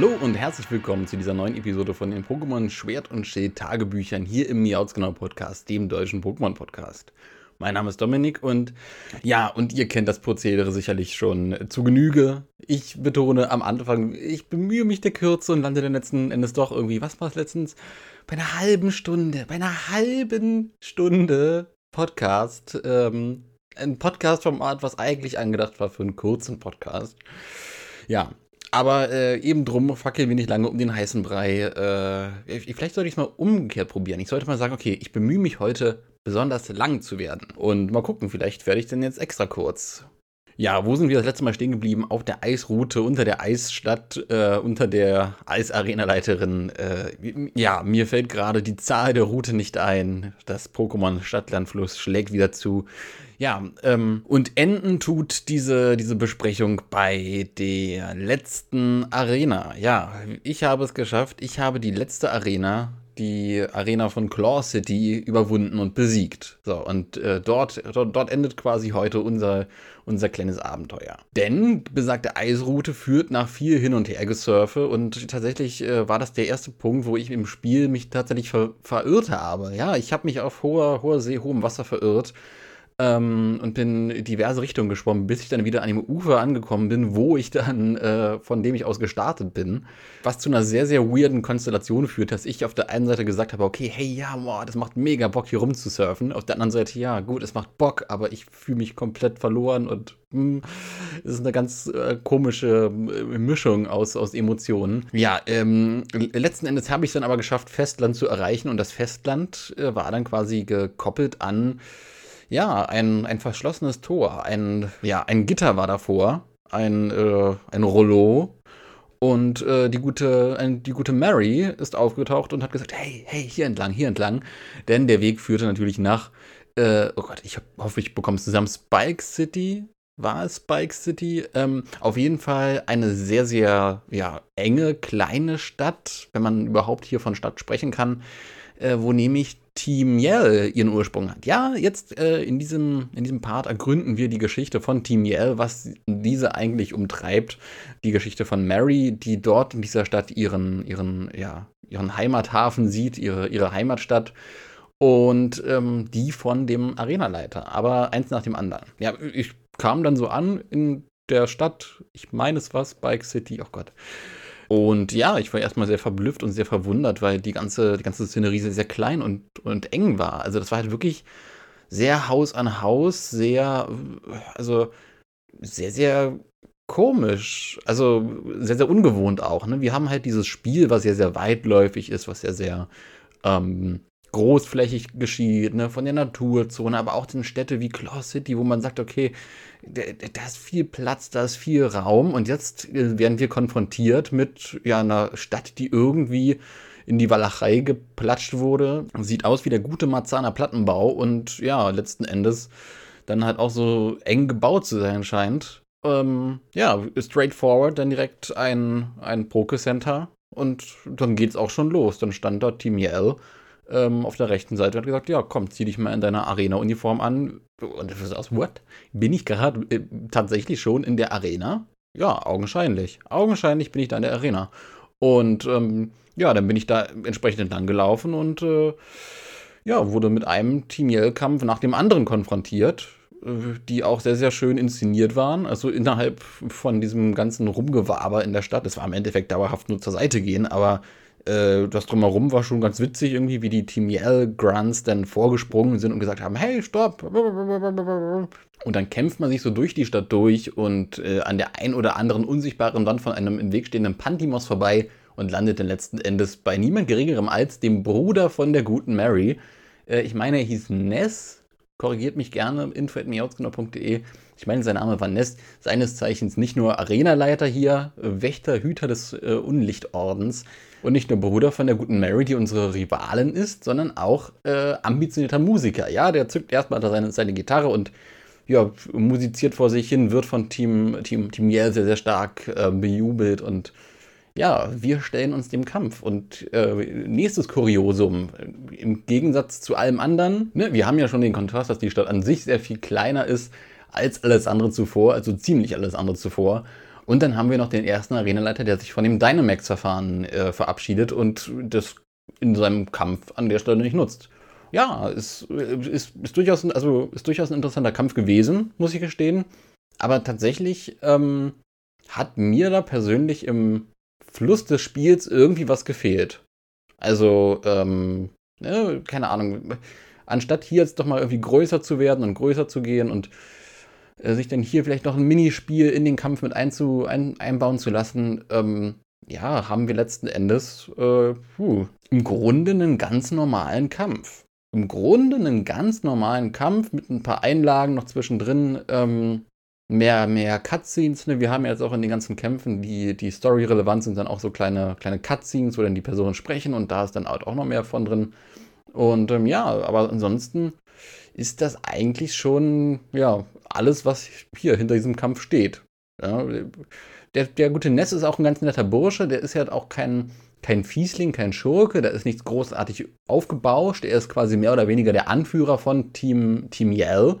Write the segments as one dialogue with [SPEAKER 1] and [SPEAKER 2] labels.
[SPEAKER 1] Hallo und herzlich willkommen zu dieser neuen Episode von den Pokémon Schwert und Schild Tagebüchern hier im Miautsgenau Podcast, dem deutschen Pokémon Podcast. Mein Name ist Dominik und ja, und ihr kennt das Prozedere sicherlich schon zu Genüge. Ich betone am Anfang, ich bemühe mich der Kürze und lande dann letzten Endes doch irgendwie, was war es letztens? Bei einer halben Stunde, bei einer halben Stunde Podcast. Ähm, ein Podcast-Format, was eigentlich angedacht war für einen kurzen Podcast. Ja, aber äh, eben drum fackeln wir nicht lange um den heißen Brei. Äh, vielleicht sollte ich es mal umgekehrt probieren. Ich sollte mal sagen, okay, ich bemühe mich heute besonders lang zu werden. Und mal gucken, vielleicht werde ich denn jetzt extra kurz. Ja, wo sind wir das letzte Mal stehen geblieben? Auf der Eisroute, unter der Eisstadt, äh, unter der Eisarena-Leiterin. Äh, ja, mir fällt gerade die Zahl der Route nicht ein. Das Pokémon Stadtlandfluss schlägt wieder zu. Ja, ähm, und enden tut diese, diese Besprechung bei der letzten Arena. Ja, ich habe es geschafft. Ich habe die letzte Arena die Arena von Claw City überwunden und besiegt. So, und äh, dort, dort, dort, endet quasi heute unser, unser kleines Abenteuer. Denn besagte Eisroute führt nach viel Hin- und Hergesurfe und tatsächlich äh, war das der erste Punkt, wo ich im Spiel mich tatsächlich ver verirrt habe. Ja, ich habe mich auf hoher, hoher See, hohem Wasser verirrt ähm, und bin diverse Richtungen geschwommen, bis ich dann wieder an dem Ufer angekommen bin, wo ich dann, äh, von dem ich aus gestartet bin. Was zu einer sehr, sehr weirden Konstellation führt, dass ich auf der einen Seite gesagt habe, okay, hey, ja, boah, das macht mega Bock, hier rumzusurfen. Auf der anderen Seite, ja, gut, es macht Bock, aber ich fühle mich komplett verloren und hm, es ist eine ganz äh, komische äh, Mischung aus, aus Emotionen. Ja, ähm, letzten Endes habe ich es dann aber geschafft, Festland zu erreichen und das Festland äh, war dann quasi gekoppelt an ja, ein, ein verschlossenes Tor. Ein, ja, ein Gitter war davor. Ein, äh, ein Rollo. Und äh, die, gute, die gute Mary ist aufgetaucht und hat gesagt: Hey, hey, hier entlang, hier entlang. Denn der Weg führte natürlich nach, äh, oh Gott, ich hoffe, ich bekomme es zusammen, Spike City. War es Spike City? Ähm, auf jeden Fall eine sehr, sehr ja, enge, kleine Stadt, wenn man überhaupt hier von Stadt sprechen kann, äh, wo nämlich Team Yell ihren Ursprung hat. Ja, jetzt äh, in, diesem, in diesem Part ergründen wir die Geschichte von Team Yell, was diese eigentlich umtreibt. Die Geschichte von Mary, die dort in dieser Stadt ihren, ihren, ja, ihren Heimathafen sieht, ihre, ihre Heimatstadt. Und ähm, die von dem Arenaleiter. Aber eins nach dem anderen. Ja, ich kam dann so an in der Stadt, ich meine es war Spike City, oh Gott. Und ja, ich war erstmal sehr verblüfft und sehr verwundert, weil die ganze, die ganze Szenerie sehr, sehr klein und, und eng war. Also das war halt wirklich sehr Haus an Haus, sehr, also sehr, sehr komisch. Also sehr, sehr ungewohnt auch. Ne? Wir haben halt dieses Spiel, was sehr, sehr weitläufig ist, was sehr, sehr ähm, großflächig geschieht, ne? von der Naturzone, aber auch den Städte wie Claw City, wo man sagt, okay, da ist viel Platz, da ist viel Raum und jetzt äh, werden wir konfrontiert mit ja, einer Stadt, die irgendwie in die Walachei geplatscht wurde. Sieht aus wie der gute Marzahner Plattenbau und ja, letzten Endes dann halt auch so eng gebaut zu sein scheint. Ähm, ja, straightforward, dann direkt ein, ein Poke-Center und dann geht's auch schon los. Dann stand dort Team Yell ähm, auf der rechten Seite und hat gesagt, ja, komm, zieh dich mal in deiner Arena-Uniform an. Und du aus, what? Bin ich gerade äh, tatsächlich schon in der Arena? Ja, augenscheinlich. Augenscheinlich bin ich da in der Arena. Und ähm, ja, dann bin ich da entsprechend entlang gelaufen und äh, ja, wurde mit einem Team Yell-Kampf nach dem anderen konfrontiert, äh, die auch sehr, sehr schön inszeniert waren. Also innerhalb von diesem ganzen Rumgewaber in der Stadt. Es war im Endeffekt dauerhaft nur zur Seite gehen, aber äh, das drumherum war schon ganz witzig, irgendwie, wie die Team Yell Grunts dann vorgesprungen sind und gesagt haben: Hey, stopp! Und dann kämpft man sich so durch die Stadt durch und äh, an der ein oder anderen unsichtbaren Wand von einem im Weg stehenden Pantimos vorbei und landet dann letzten Endes bei niemand Geringerem als dem Bruder von der guten Mary. Äh, ich meine, er hieß Ness. Korrigiert mich gerne, info.miautsgenau.de. Ich meine, sein Name war Ness, seines Zeichens nicht nur Arenaleiter hier, Wächter, Hüter des äh, Unlichtordens, und nicht nur Bruder von der guten Mary, die unsere Rivalin ist, sondern auch äh, ambitionierter Musiker. Ja, der zückt erstmal seine, seine Gitarre und ja, musiziert vor sich hin, wird von Team, Team, Team Yell sehr, sehr stark äh, bejubelt und ja, wir stellen uns dem Kampf. Und äh, nächstes Kuriosum, im Gegensatz zu allem anderen, ne, wir haben ja schon den Kontrast, dass die Stadt an sich sehr viel kleiner ist als alles andere zuvor, also ziemlich alles andere zuvor. Und dann haben wir noch den ersten Arenaleiter, der sich von dem Dynamax-Verfahren äh, verabschiedet und das in seinem Kampf an der Stelle nicht nutzt. Ja, ist, ist, ist, durchaus, ein, also ist durchaus ein interessanter Kampf gewesen, muss ich gestehen. Aber tatsächlich ähm, hat mir da persönlich im Fluss des Spiels irgendwie was gefehlt. Also, ähm, ne, keine Ahnung, anstatt hier jetzt doch mal irgendwie größer zu werden und größer zu gehen und äh, sich dann hier vielleicht noch ein Minispiel in den Kampf mit einzu, ein, einbauen zu lassen, ähm, ja, haben wir letzten Endes äh, puh, im Grunde einen ganz normalen Kampf. Im Grunde einen ganz normalen Kampf mit ein paar Einlagen noch zwischendrin. Ähm, mehr, mehr Cutscenes. Ne? Wir haben jetzt auch in den ganzen Kämpfen, die, die Story-relevant sind, dann auch so kleine, kleine Cutscenes, wo dann die Personen sprechen und da ist dann halt auch noch mehr von drin. Und ähm, ja, aber ansonsten ist das eigentlich schon, ja, alles, was hier hinter diesem Kampf steht. Ja, der, der gute Ness ist auch ein ganz netter Bursche, der ist ja auch kein, kein Fiesling, kein Schurke, da ist nichts großartig aufgebauscht. Er ist quasi mehr oder weniger der Anführer von Team, Team Yell.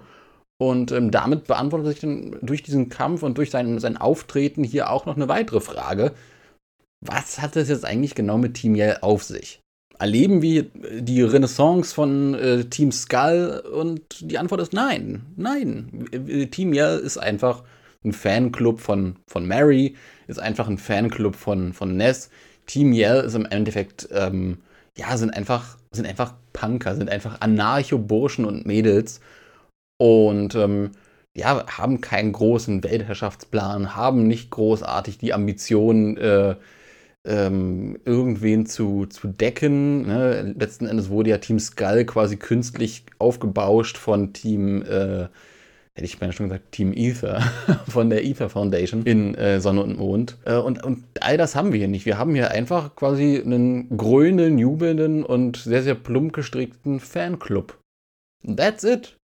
[SPEAKER 1] Und ähm, damit beantwortet sich dann durch diesen Kampf und durch sein, sein Auftreten hier auch noch eine weitere Frage. Was hat das jetzt eigentlich genau mit Team Yell auf sich? Erleben wir die Renaissance von äh, Team Skull? Und die Antwort ist nein. Nein. Team Yell ist einfach ein Fanclub von, von Mary, ist einfach ein Fanclub von, von Ness. Team Yell ist im Endeffekt, ähm, ja, sind einfach, sind einfach Punker, sind einfach Anarcho-Burschen und Mädels. Und ähm, ja, haben keinen großen Weltherrschaftsplan, haben nicht großartig die Ambition, äh, ähm, irgendwen zu, zu decken. Ne? Letzten Endes wurde ja Team Skull quasi künstlich aufgebauscht von Team, äh, hätte ich mal schon gesagt, Team Ether, von der Ether Foundation in äh, Sonne und Mond. Äh, und, und all das haben wir hier nicht. Wir haben hier einfach quasi einen grünenden, jubelnden und sehr, sehr plump gestrickten Fanclub. That's it.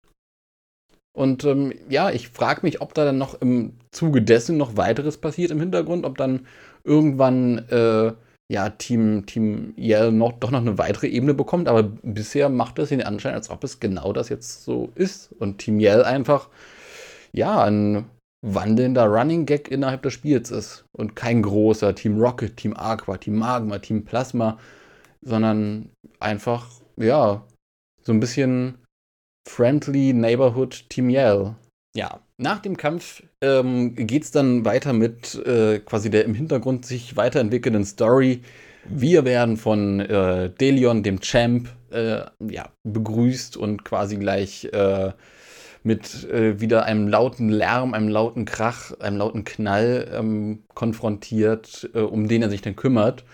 [SPEAKER 1] Und ähm, ja, ich frage mich, ob da dann noch im Zuge dessen noch weiteres passiert im Hintergrund, ob dann irgendwann äh, ja, Team, Team Yell noch, doch noch eine weitere Ebene bekommt. Aber bisher macht es den Anschein, als ob es genau das jetzt so ist. Und Team Yell einfach, ja, ein wandelnder Running Gag innerhalb des Spiels ist. Und kein großer Team Rocket, Team Aqua, Team Magma, Team Plasma, sondern einfach, ja, so ein bisschen Friendly Neighborhood Team Yell. Ja, nach dem Kampf ähm, geht es dann weiter mit äh, quasi der im Hintergrund sich weiterentwickelnden Story. Wir werden von äh, Delion, dem Champ, äh, ja, begrüßt und quasi gleich äh, mit äh, wieder einem lauten Lärm, einem lauten Krach, einem lauten Knall ähm, konfrontiert, äh, um den er sich dann kümmert.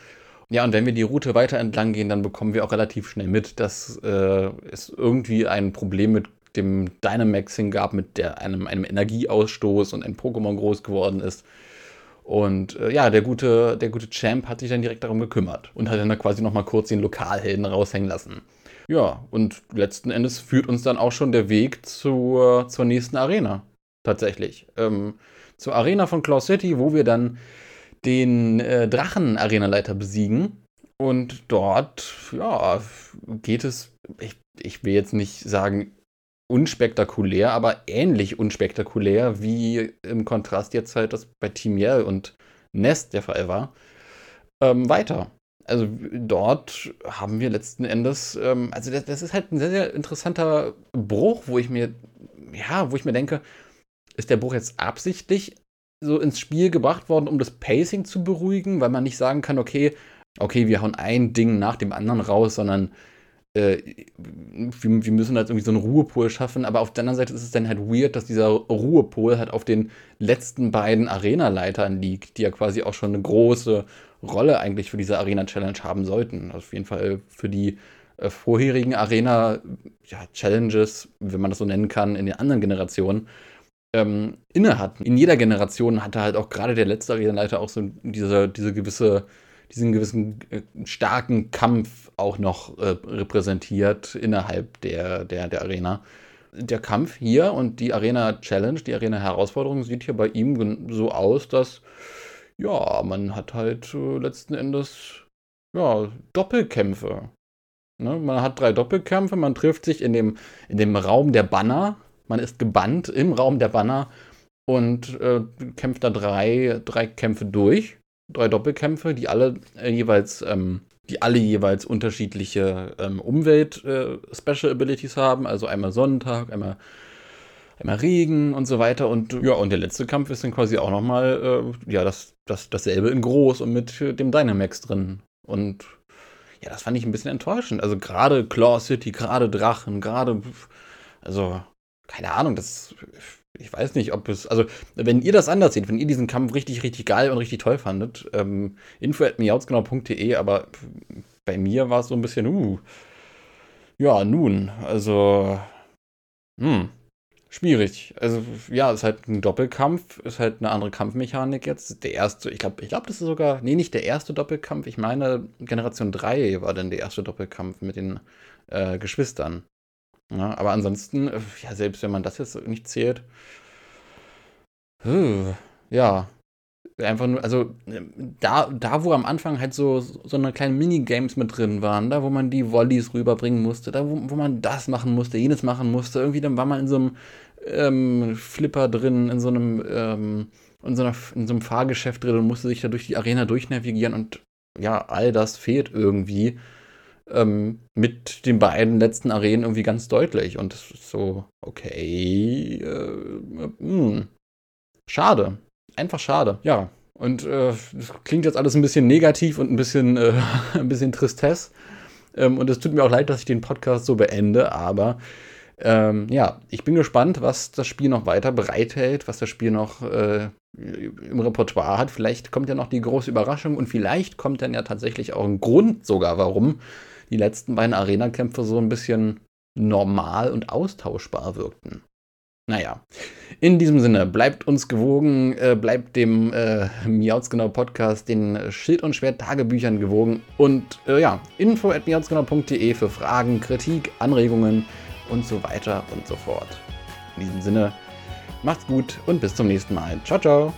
[SPEAKER 1] Ja, und wenn wir die Route weiter entlang gehen, dann bekommen wir auch relativ schnell mit, dass äh, es irgendwie ein Problem mit dem Dynamaxing gab, mit der, einem, einem Energieausstoß und ein Pokémon groß geworden ist. Und äh, ja, der gute, der gute Champ hat sich dann direkt darum gekümmert und hat dann da quasi nochmal kurz den Lokalhelden raushängen lassen. Ja, und letzten Endes führt uns dann auch schon der Weg zur, zur nächsten Arena. Tatsächlich. Ähm, zur Arena von Claw City, wo wir dann den äh, Drachen-Arenaleiter besiegen. Und dort, ja, geht es, ich, ich will jetzt nicht sagen unspektakulär, aber ähnlich unspektakulär wie im Kontrast jetzt halt das bei Team Yell und Nest der Fall war, ähm, weiter. Also dort haben wir letzten Endes, ähm, also das, das, ist halt ein sehr, sehr interessanter Bruch, wo ich mir, ja, wo ich mir denke, ist der Bruch jetzt absichtlich so ins Spiel gebracht worden, um das Pacing zu beruhigen, weil man nicht sagen kann, okay, okay, wir hauen ein Ding nach dem anderen raus, sondern äh, wir, wir, müssen halt irgendwie so einen Ruhepol schaffen, aber auf der anderen Seite ist es dann halt weird, dass dieser Ruhepol halt auf den letzten beiden Arena-Leitern liegt, die ja quasi auch schon eine große Rolle eigentlich für diese Arena-Challenge haben sollten. Also auf jeden Fall für die äh, vorherigen Arena-Challenges, ja, wenn man das so nennen kann, in den anderen Generationen, ähm, inne hatten. In jeder Generation hatte halt auch gerade der letzte Arenaleiter auch so diese, diese gewisse, diesen gewissen äh, starken Kampf auch noch äh, repräsentiert innerhalb der, der, der Arena. Der Kampf hier und die Arena Challenge, die Arena Herausforderung sieht hier bei ihm so aus, dass ja, man hat halt äh, letzten Endes ja, Doppelkämpfe. Ne? Man hat drei Doppelkämpfe, man trifft sich in dem, in dem Raum der Banner, man ist gebannt im Raum der Banner und äh, kämpft da drei, drei Kämpfe durch. Drei Doppelkämpfe, die alle äh, jeweils, ähm, die alle jeweils unterschiedliche ähm, Umwelt-Special äh, Abilities haben. Also einmal Sonnentag, einmal, einmal Regen und so weiter. Und ja, und der letzte Kampf ist dann quasi auch nochmal äh, ja, das, das, dasselbe in groß und mit dem Dynamax drin. Und ja, das fand ich ein bisschen enttäuschend. Also gerade Claw City, gerade Drachen, gerade. Also, keine Ahnung, das ich weiß nicht, ob es, also wenn ihr das anders seht, wenn ihr diesen Kampf richtig, richtig geil und richtig toll fandet, ähm, info at miautsgenau.de, aber bei mir war es so ein bisschen, uh, ja, nun, also, hm, schwierig. Also, ja, ist halt ein Doppelkampf, ist halt eine andere Kampfmechanik jetzt. Der erste, ich glaube, ich glaube, das ist sogar, nee, nicht der erste Doppelkampf, ich meine, Generation 3 war dann der erste Doppelkampf mit den äh, Geschwistern. Ja, aber ansonsten, äh, ja, selbst wenn man das jetzt nicht zählt, äh, ja, einfach nur, also da, da wo am Anfang halt so, so eine kleine Minigames mit drin waren, da wo man die Volleys rüberbringen musste, da wo, wo man das machen musste, jenes machen musste, irgendwie dann war man in so einem ähm, Flipper drin, in so einem, ähm, in so, einer, in so einem Fahrgeschäft drin und musste sich da durch die Arena durchnavigieren und ja, all das fehlt irgendwie ähm, mit den beiden letzten Arenen irgendwie ganz deutlich. Und es ist so, okay, äh. Hm, schade. Einfach schade, ja. Und äh, das klingt jetzt alles ein bisschen negativ und ein bisschen, äh, ein bisschen Tristesse. Ähm, und es tut mir auch leid, dass ich den Podcast so beende, aber ähm, ja, ich bin gespannt, was das Spiel noch weiter bereithält, was das Spiel noch äh, im Repertoire hat. Vielleicht kommt ja noch die große Überraschung und vielleicht kommt dann ja tatsächlich auch ein Grund sogar, warum die letzten beiden Arena-Kämpfe so ein bisschen normal und austauschbar wirkten. Naja, in diesem Sinne, bleibt uns gewogen, äh, bleibt dem äh, Miautsgenau Podcast, den Schild- und Schwert-Tagebüchern gewogen und äh, ja, info at miautsgenau.de für Fragen, Kritik, Anregungen und so weiter und so fort. In diesem Sinne, macht's gut und bis zum nächsten Mal. Ciao, ciao!